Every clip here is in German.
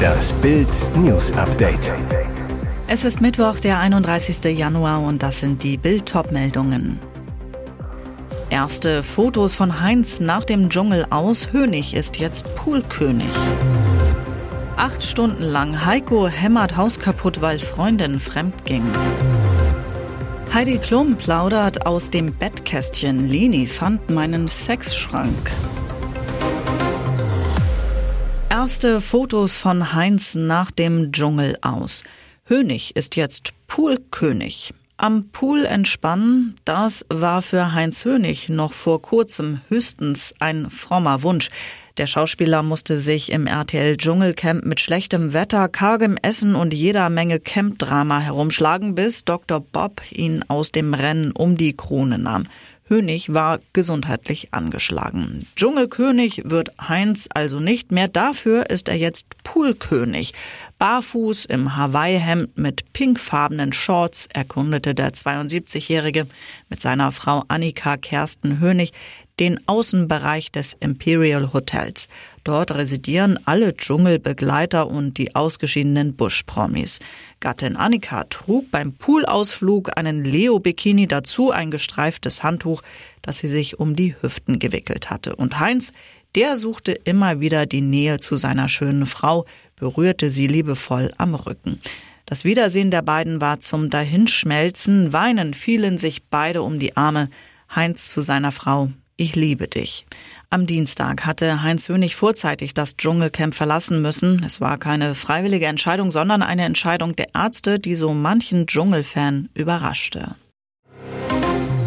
Das Bild News Update. Es ist Mittwoch, der 31. Januar und das sind die Bild meldungen Erste Fotos von Heinz nach dem Dschungel aus. Hönig ist jetzt Poolkönig. Acht Stunden lang Heiko hämmert Haus kaputt, weil Freundin fremd ging. Heidi Klum plaudert aus dem Bettkästchen. Leni fand meinen Sexschrank. Erste Fotos von Heinz nach dem Dschungel aus. Hönig ist jetzt Poolkönig. Am Pool entspannen, das war für Heinz Hönig noch vor kurzem höchstens ein frommer Wunsch. Der Schauspieler musste sich im RTL Dschungelcamp mit schlechtem Wetter, kargem Essen und jeder Menge Campdrama herumschlagen, bis Dr. Bob ihn aus dem Rennen um die Krone nahm. Hönig war gesundheitlich angeschlagen. Dschungelkönig wird Heinz also nicht mehr. Dafür ist er jetzt Poolkönig. Barfuß im Hawaii-Hemd mit pinkfarbenen Shorts erkundete der 72-Jährige mit seiner Frau Annika Kersten Hönig den Außenbereich des Imperial Hotels. Dort residieren alle Dschungelbegleiter und die ausgeschiedenen Bush-Promis. Gattin Annika trug beim Poolausflug einen Leo-Bikini dazu, ein gestreiftes Handtuch, das sie sich um die Hüften gewickelt hatte. Und Heinz, der suchte immer wieder die Nähe zu seiner schönen Frau, berührte sie liebevoll am Rücken. Das Wiedersehen der beiden war zum Dahinschmelzen, weinen fielen sich beide um die Arme, Heinz zu seiner Frau, ich liebe dich. Am Dienstag hatte Heinz Hönig vorzeitig das Dschungelcamp verlassen müssen. Es war keine freiwillige Entscheidung, sondern eine Entscheidung der Ärzte, die so manchen Dschungelfan überraschte.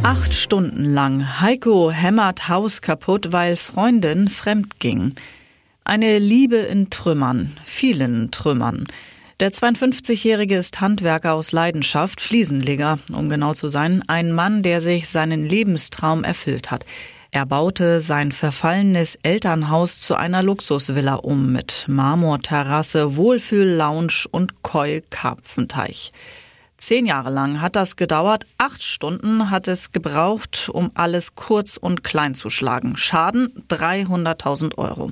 Acht Stunden lang. Heiko hämmert Haus kaputt, weil Freundin fremd ging. Eine Liebe in Trümmern, vielen Trümmern. Der 52-Jährige ist Handwerker aus Leidenschaft, Fliesenleger, um genau zu sein, ein Mann, der sich seinen Lebenstraum erfüllt hat. Er baute sein verfallenes Elternhaus zu einer Luxusvilla um mit Marmorterrasse, Wohlfühl-Lounge und Koi-Karpfenteich. Zehn Jahre lang hat das gedauert. Acht Stunden hat es gebraucht, um alles kurz und klein zu schlagen. Schaden 300.000 Euro.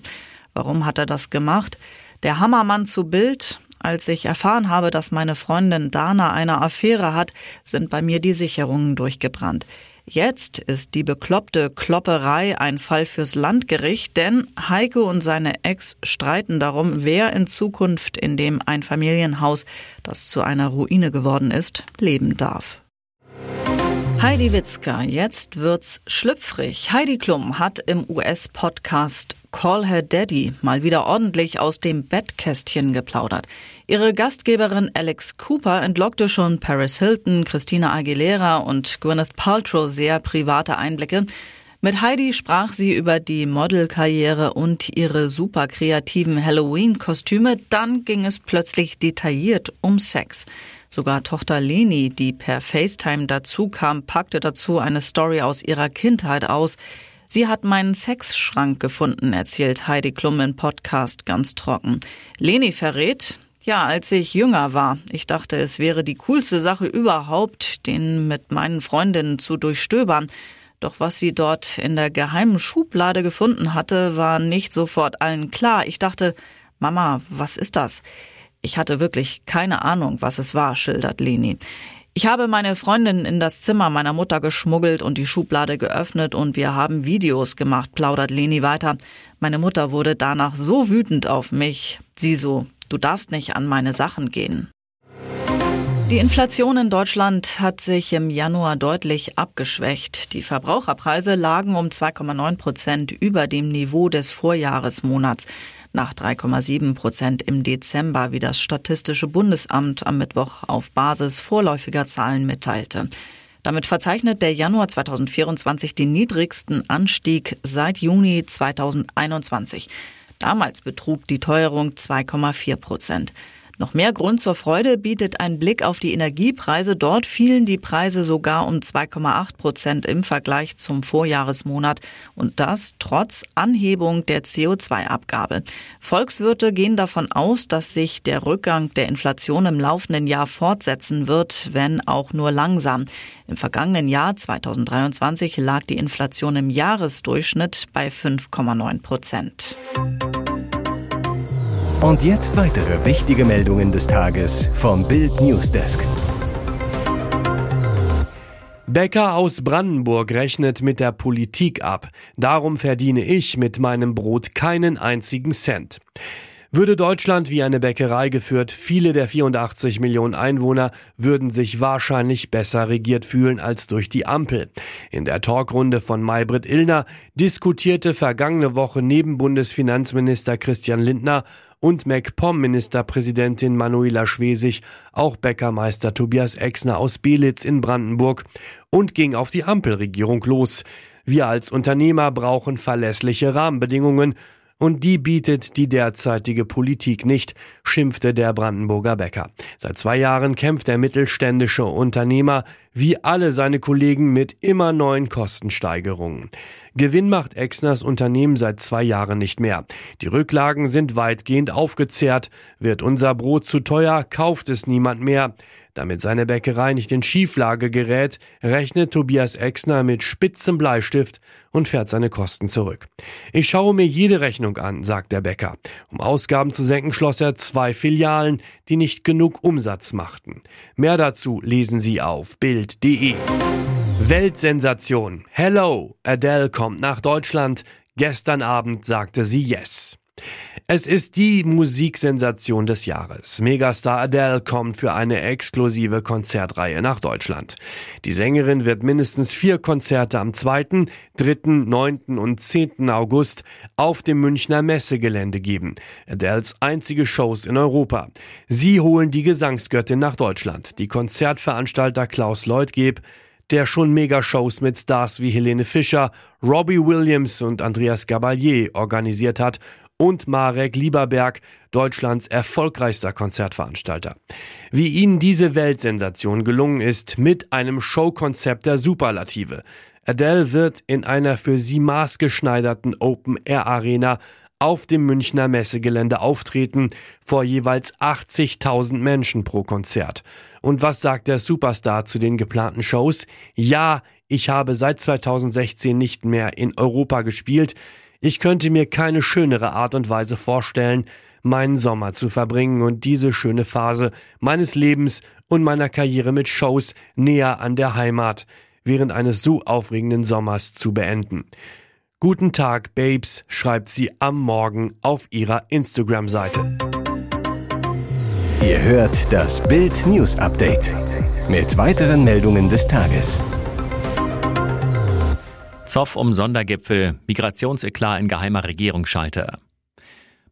Warum hat er das gemacht? Der Hammermann zu Bild. Als ich erfahren habe, dass meine Freundin Dana eine Affäre hat, sind bei mir die Sicherungen durchgebrannt. Jetzt ist die bekloppte Klopperei ein Fall fürs Landgericht, denn Heike und seine Ex streiten darum, wer in Zukunft in dem Einfamilienhaus, das zu einer Ruine geworden ist, leben darf. Heidi Witzka, jetzt wird's schlüpfrig. Heidi Klum hat im US-Podcast Call Her Daddy mal wieder ordentlich aus dem Bettkästchen geplaudert. Ihre Gastgeberin Alex Cooper entlockte schon Paris Hilton, Christina Aguilera und Gwyneth Paltrow sehr private Einblicke. Mit Heidi sprach sie über die Modelkarriere und ihre super kreativen Halloween-Kostüme. Dann ging es plötzlich detailliert um Sex. Sogar Tochter Leni, die per FaceTime dazu kam, packte dazu eine Story aus ihrer Kindheit aus. Sie hat meinen Sexschrank gefunden, erzählt Heidi Klum im Podcast ganz trocken. Leni verrät, ja, als ich jünger war, ich dachte, es wäre die coolste Sache überhaupt, den mit meinen Freundinnen zu durchstöbern. Doch was sie dort in der geheimen Schublade gefunden hatte, war nicht sofort allen klar. Ich dachte, Mama, was ist das? Ich hatte wirklich keine Ahnung, was es war, schildert Leni. Ich habe meine Freundin in das Zimmer meiner Mutter geschmuggelt und die Schublade geöffnet und wir haben Videos gemacht, plaudert Leni weiter. Meine Mutter wurde danach so wütend auf mich. Sie so, Du darfst nicht an meine Sachen gehen. Die Inflation in Deutschland hat sich im Januar deutlich abgeschwächt. Die Verbraucherpreise lagen um 2,9 Prozent über dem Niveau des Vorjahresmonats nach 3,7 Prozent im Dezember, wie das Statistische Bundesamt am Mittwoch auf Basis vorläufiger Zahlen mitteilte. Damit verzeichnet der Januar 2024 den niedrigsten Anstieg seit Juni 2021. Damals betrug die Teuerung 2,4 Prozent. Noch mehr Grund zur Freude bietet ein Blick auf die Energiepreise. Dort fielen die Preise sogar um 2,8 Prozent im Vergleich zum Vorjahresmonat und das trotz Anhebung der CO2-Abgabe. Volkswirte gehen davon aus, dass sich der Rückgang der Inflation im laufenden Jahr fortsetzen wird, wenn auch nur langsam. Im vergangenen Jahr 2023 lag die Inflation im Jahresdurchschnitt bei 5,9 Prozent. Und jetzt weitere wichtige Meldungen des Tages vom Bild Newsdesk. Bäcker aus Brandenburg rechnet mit der Politik ab. Darum verdiene ich mit meinem Brot keinen einzigen Cent. Würde Deutschland wie eine Bäckerei geführt, viele der 84 Millionen Einwohner würden sich wahrscheinlich besser regiert fühlen als durch die Ampel. In der Talkrunde von Maybrit Illner diskutierte vergangene Woche neben Bundesfinanzminister Christian Lindner und MacPom-Ministerpräsidentin Manuela Schwesig auch Bäckermeister Tobias Exner aus Belitz in Brandenburg und ging auf die Ampelregierung los. Wir als Unternehmer brauchen verlässliche Rahmenbedingungen und die bietet die derzeitige Politik nicht, schimpfte der Brandenburger Bäcker. Seit zwei Jahren kämpft der mittelständische Unternehmer wie alle seine Kollegen mit immer neuen Kostensteigerungen. Gewinn macht Exners Unternehmen seit zwei Jahren nicht mehr. Die Rücklagen sind weitgehend aufgezehrt. Wird unser Brot zu teuer, kauft es niemand mehr. Damit seine Bäckerei nicht in Schieflage gerät, rechnet Tobias Exner mit spitzem Bleistift und fährt seine Kosten zurück. Ich schaue mir jede Rechnung an, sagt der Bäcker. Um Ausgaben zu senken, schloss er zwei Filialen, die nicht genug Umsatz machten. Mehr dazu lesen Sie auf Bild.de. Weltsensation. Hello, Adele kommt nach Deutschland. Gestern Abend sagte sie Yes. Es ist die Musiksensation des Jahres. Megastar Adele kommt für eine exklusive Konzertreihe nach Deutschland. Die Sängerin wird mindestens vier Konzerte am 2., 3., 9. und 10. August auf dem Münchner Messegelände geben. Adeles einzige Shows in Europa. Sie holen die Gesangsgöttin nach Deutschland. Die Konzertveranstalter Klaus Leutgeb der schon Megashows mit Stars wie Helene Fischer, Robbie Williams und Andreas Gabalier organisiert hat und Marek Lieberberg, Deutschlands erfolgreichster Konzertveranstalter. Wie ihnen diese Weltsensation gelungen ist mit einem Showkonzept der Superlative. Adele wird in einer für sie maßgeschneiderten Open-Air-Arena auf dem Münchner Messegelände auftreten, vor jeweils 80.000 Menschen pro Konzert. Und was sagt der Superstar zu den geplanten Shows? Ja, ich habe seit 2016 nicht mehr in Europa gespielt. Ich könnte mir keine schönere Art und Weise vorstellen, meinen Sommer zu verbringen und diese schöne Phase meines Lebens und meiner Karriere mit Shows näher an der Heimat während eines so aufregenden Sommers zu beenden. Guten Tag, Babes, schreibt sie am Morgen auf ihrer Instagram-Seite. Ihr hört das Bild News Update mit weiteren Meldungen des Tages. Zoff um Sondergipfel, Migrationseklar in geheimer Regierungsschalte.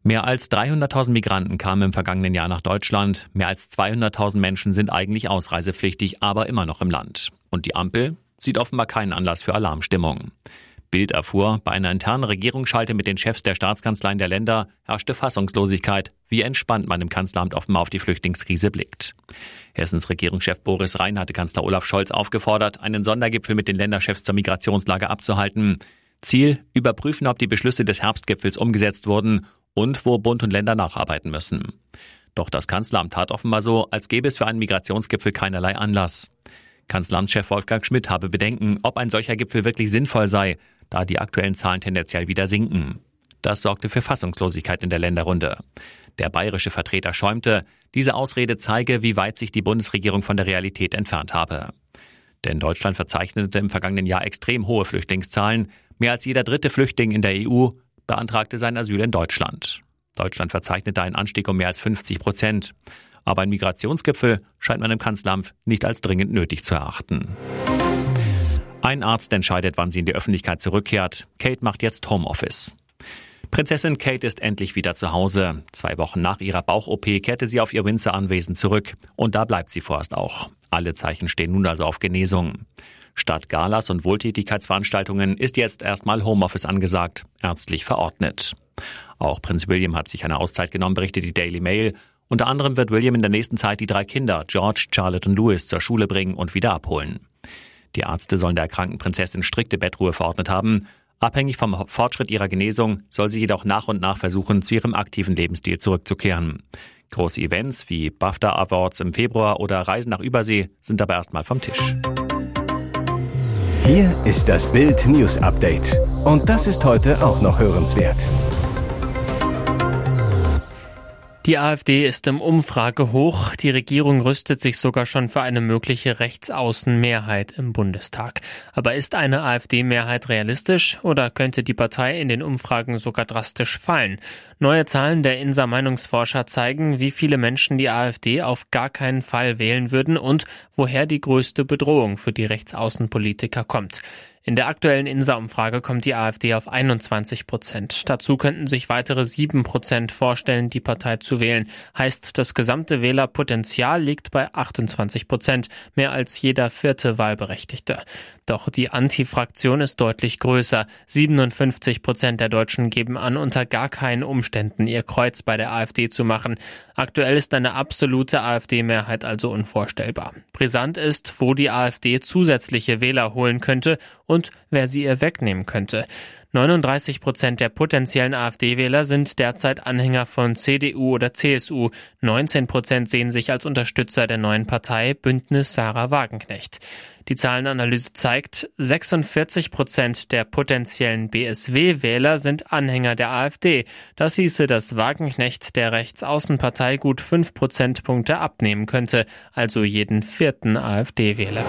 Mehr als 300.000 Migranten kamen im vergangenen Jahr nach Deutschland. Mehr als 200.000 Menschen sind eigentlich ausreisepflichtig, aber immer noch im Land. Und die Ampel sieht offenbar keinen Anlass für Alarmstimmung. Bild erfuhr, bei einer internen Regierungsschalte mit den Chefs der Staatskanzleien der Länder herrschte Fassungslosigkeit, wie entspannt man im Kanzleramt offenbar auf die Flüchtlingskrise blickt. Hessens Regierungschef Boris Rhein hatte Kanzler Olaf Scholz aufgefordert, einen Sondergipfel mit den Länderchefs zur Migrationslage abzuhalten. Ziel, überprüfen, ob die Beschlüsse des Herbstgipfels umgesetzt wurden und wo Bund und Länder nacharbeiten müssen. Doch das Kanzleramt tat offenbar so, als gäbe es für einen Migrationsgipfel keinerlei Anlass. Kanzleramtschef Wolfgang Schmidt habe Bedenken, ob ein solcher Gipfel wirklich sinnvoll sei, da die aktuellen Zahlen tendenziell wieder sinken. Das sorgte für Fassungslosigkeit in der Länderrunde. Der bayerische Vertreter schäumte, diese Ausrede zeige, wie weit sich die Bundesregierung von der Realität entfernt habe. Denn Deutschland verzeichnete im vergangenen Jahr extrem hohe Flüchtlingszahlen. Mehr als jeder dritte Flüchtling in der EU beantragte sein Asyl in Deutschland. Deutschland verzeichnete einen Anstieg um mehr als 50 Prozent. Aber ein Migrationsgipfel scheint man im Kanzleramt nicht als dringend nötig zu erachten. Ein Arzt entscheidet, wann sie in die Öffentlichkeit zurückkehrt. Kate macht jetzt Homeoffice. Prinzessin Kate ist endlich wieder zu Hause. Zwei Wochen nach ihrer Bauch-OP kehrte sie auf ihr Windsor-Anwesen zurück. Und da bleibt sie vorerst auch. Alle Zeichen stehen nun also auf Genesung. Statt Galas und Wohltätigkeitsveranstaltungen ist jetzt erstmal Homeoffice angesagt, ärztlich verordnet. Auch Prinz William hat sich eine Auszeit genommen, berichtet die Daily Mail. Unter anderem wird William in der nächsten Zeit die drei Kinder, George, Charlotte und Louis, zur Schule bringen und wieder abholen. Die Ärzte sollen der kranken Prinzessin strikte Bettruhe verordnet haben. Abhängig vom Fortschritt ihrer Genesung soll sie jedoch nach und nach versuchen, zu ihrem aktiven Lebensstil zurückzukehren. Große Events wie BAFTA Awards im Februar oder Reisen nach Übersee sind dabei erstmal vom Tisch. Hier ist das Bild News Update. Und das ist heute auch noch hörenswert. Die AfD ist im Umfrage hoch. Die Regierung rüstet sich sogar schon für eine mögliche Rechtsaußenmehrheit im Bundestag. Aber ist eine AfD-Mehrheit realistisch oder könnte die Partei in den Umfragen sogar drastisch fallen? Neue Zahlen der INSA Meinungsforscher zeigen, wie viele Menschen die AfD auf gar keinen Fall wählen würden und woher die größte Bedrohung für die Rechtsaußenpolitiker kommt. In der aktuellen INSA-Umfrage kommt die AfD auf 21 Prozent. Dazu könnten sich weitere sieben Prozent vorstellen, die Partei zu wählen. Heißt, das gesamte Wählerpotenzial liegt bei 28 Prozent, mehr als jeder vierte Wahlberechtigte. Doch die Anti-Fraktion ist deutlich größer. 57 Prozent der Deutschen geben an, unter gar keinen Umständen ihr Kreuz bei der AfD zu machen. Aktuell ist eine absolute AfD-Mehrheit also unvorstellbar. Brisant ist, wo die AfD zusätzliche Wähler holen könnte und wer sie ihr wegnehmen könnte. 39 Prozent der potenziellen AfD-Wähler sind derzeit Anhänger von CDU oder CSU. 19 Prozent sehen sich als Unterstützer der neuen Partei Bündnis Sarah Wagenknecht. Die Zahlenanalyse zeigt, 46 Prozent der potenziellen BSW-Wähler sind Anhänger der AfD. Das hieße, dass Wagenknecht der Rechtsaußenpartei gut 5 Prozentpunkte abnehmen könnte, also jeden vierten AfD-Wähler.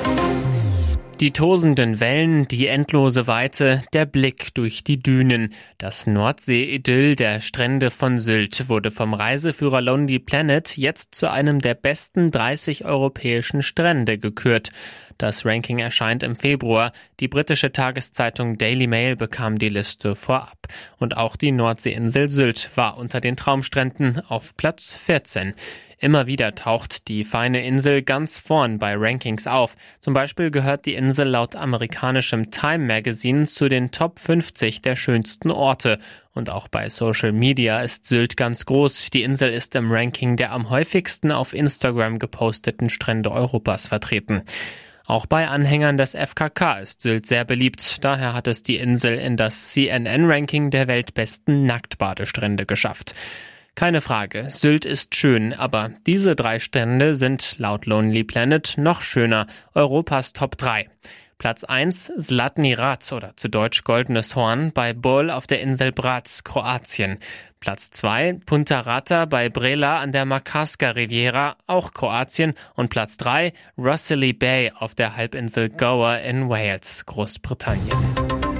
Die tosenden Wellen, die endlose Weite, der Blick durch die Dünen. Das Nordsee-Idyll der Strände von Sylt wurde vom Reiseführer Lonely Planet jetzt zu einem der besten 30 europäischen Strände gekürt. Das Ranking erscheint im Februar. Die britische Tageszeitung Daily Mail bekam die Liste vorab. Und auch die Nordseeinsel Sylt war unter den Traumstränden auf Platz 14. Immer wieder taucht die feine Insel ganz vorn bei Rankings auf. Zum Beispiel gehört die Insel laut amerikanischem Time Magazine zu den Top 50 der schönsten Orte. Und auch bei Social Media ist Sylt ganz groß. Die Insel ist im Ranking der am häufigsten auf Instagram geposteten Strände Europas vertreten. Auch bei Anhängern des FKK ist Sylt sehr beliebt. Daher hat es die Insel in das CNN-Ranking der weltbesten Nacktbadestrände geschafft. Keine Frage, Sylt ist schön, aber diese drei Strände sind laut Lonely Planet noch schöner. Europas Top 3. Platz 1 Zlatni Rat oder zu Deutsch Goldenes Horn bei Bol auf der Insel Brac, Kroatien. Platz 2 Punta Rata bei Brela an der Makarska Riviera, auch Kroatien. Und Platz 3 Rossely Bay auf der Halbinsel Gower in Wales, Großbritannien.